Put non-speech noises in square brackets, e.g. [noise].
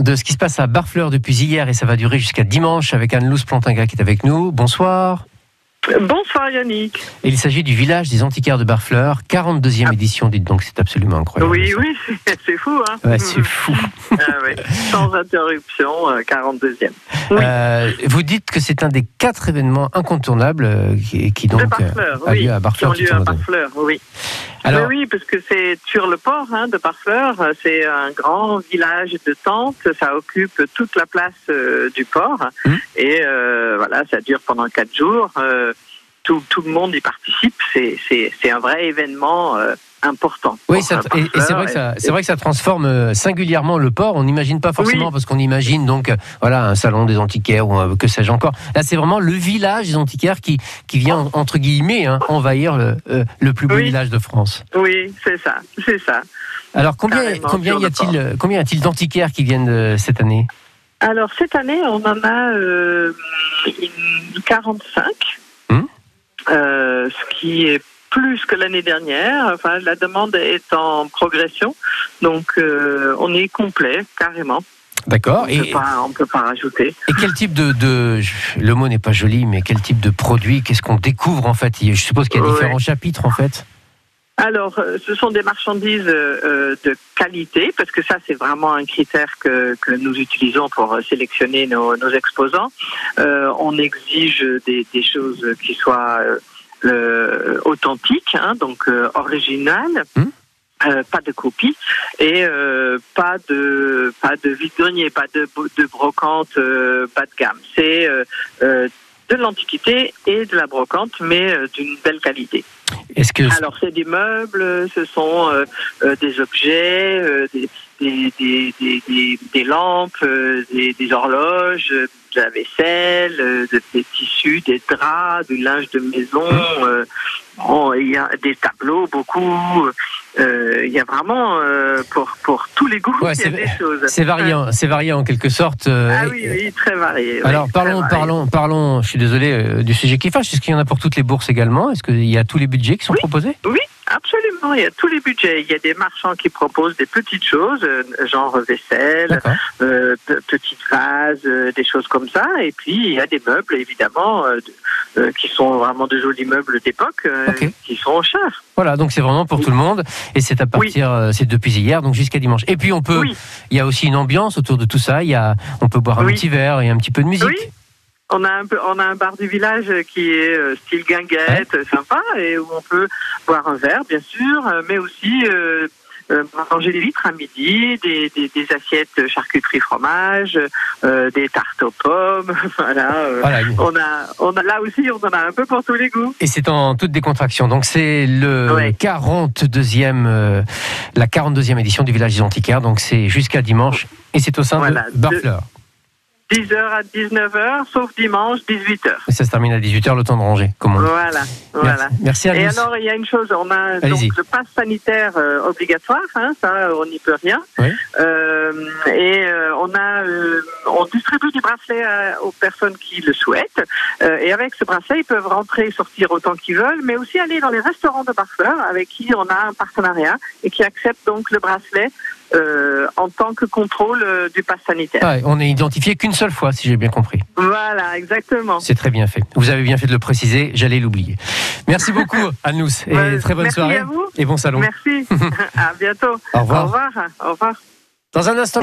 de ce qui se passe à Barfleur depuis hier et ça va durer jusqu'à dimanche avec Anne-Louse Plantinga qui est avec nous. Bonsoir. Bonsoir Yannick. Et il s'agit du village des antiquaires de Barfleur, 42e édition, dites donc, c'est absolument incroyable. Oui, ça. oui, c'est- fou, hein Ouais, c'est fou. [laughs] Ah Sans interruption, euh, 42e. Oui. Euh, vous dites que c'est un des quatre événements incontournables euh, qui, qui donc euh, Barfleur, a oui. lieu à Qui Barfleur. ont lieu à mois de- Barfleur, oui. Alors, Oui, oui, parce que c'est sur le port hein, de Barfleur. C'est un grand village de tentes. Ça occupe toute la place euh, du port. Hmm. Et euh, voilà, ça dure pendant quatre jours. Euh, tout, tout le monde y participe. C'est- C'est c'est un vrai événement euh, important. oui, ça- et, et c'est vrai que ça, c'est vrai que ça transforme euh, singulièrement le port. On n'imagine pas forcément Oui. parce qu'on imagine donc euh, voilà un salon des antiquaires ou euh, que sais-je encore. Là, c'est vraiment le village des antiquaires qui qui vient en- entre guillemets hein, envahir le, le plus beau Oui. village de France. Oui, c'est ça, c'est ça. Alors combien Carrément, combien y a-t-il combien y a-t-il d'antiquaires qui viennent euh, cette année? Alors cette année, on en a euh, une 45, Hmm. euh, ce qui est plus que l'année dernière. Enfin, la demande est en progression, donc euh, on est complet carrément. D'accord. On Et, peut pas, on peut pas rajouter. et quel type de, de le mot n'est pas joli, mais quel type de produit Qu'est-ce qu'on découvre en fait? Je suppose qu'il y a Ouais. différents chapitres en fait. Alors, euh, ce sont des marchandises euh, de qualité, parce que ça, c'est vraiment un critère que, que nous utilisons pour sélectionner nos, nos exposants. Euh, on exige des, des choses qui soient euh, authentiques, hein, donc euh, originales. Hmm? euh, pas de copie et euh, pas de pas de pas de, de brocante euh, bas de gamme. C'est de l'antiquité et de la brocante, mais euh, d'une belle qualité. Que Alors, c'est des meubles, ce sont euh, euh, des objets, euh, des, des, des, des, des- des lampes, euh, des, horloges, de la vaisselle, de- des tissus, des draps, du linge de maison. bon, il y a des tableaux, beaucoup. Euh, il y a vraiment, euh, pour, pour tous les goûts, Ouais, il y a c'est- des choses. c'est variant, c'est variant en quelque sorte. euh, Ah oui, oui, très varié. oui, Alors parlons, varié. parlons, parlons. Je suis désolé euh, du sujet qui fâche. Est-ce qu'il y en a pour toutes les bourses également? Est-ce qu'il y a tous les budgets qui sont Oui. proposés? Absolument, il y a tous les budgets. Il y a des marchands qui proposent des petites choses, euh, genre vaisselle, euh, pe- petites vases, euh, des choses comme ça. Et puis il y a des meubles, évidemment, euh, qui sont vraiment de jolis meubles d'époque, qui sont chers. Voilà, donc c'est vraiment pour tout le monde et c'est à partir, c'est depuis hier, donc jusqu'à dimanche. Et puis on peut, Oui, il y a aussi une ambiance autour de tout ça. Il y a, on peut boire un petit verre et un petit peu de musique. On a un peu, on a un bar du village qui est euh, style guinguette, sympa, et où on peut boire un verre, bien sûr, euh, mais aussi euh, euh, manger des vitres à midi, des, des, des assiettes charcuterie fromage, des tartes aux pommes, [laughs] voilà. Voilà. On a, on a là aussi, on en a un peu pour tous les goûts. Et c'est en toute décontraction. Donc c'est le Ouais. 42e, euh, la 42e édition du village des antiquaires. Donc c'est jusqu'à dimanche et c'est au sein Voilà. de Barfleur. 10h à 19h, sauf dimanche, 18h. Et ça se termine à 18h, le temps de ranger. Comme on. Voilà, voilà. Merci, Merci Et Alice. alors, il y a une chose, on a donc le pass sanitaire euh, obligatoire, hein, ça, on n'y peut rien. Oui. Euh, et euh, on a, euh, on distribue du bracelet à- aux personnes qui le souhaitent. Euh, et avec ce bracelet, ils peuvent rentrer et sortir autant qu'ils veulent, mais aussi aller dans les restaurants de Barfleur avec qui on a un partenariat et qui acceptent donc le bracelet euh, en tant que contrôle euh, du pass sanitaire. Ah, on n'est identifié qu'une seule fois, si j'ai bien compris. Voilà, exactement. C'est très bien fait. Vous avez bien fait de le préciser, j'allais l'oublier. Merci beaucoup, [laughs] Anne-Lous, et Ouais, très bonne merci soirée. à vous. Et bon salon. Merci. [laughs] à bientôt. Au revoir. Au revoir. Au revoir. Dans un instant.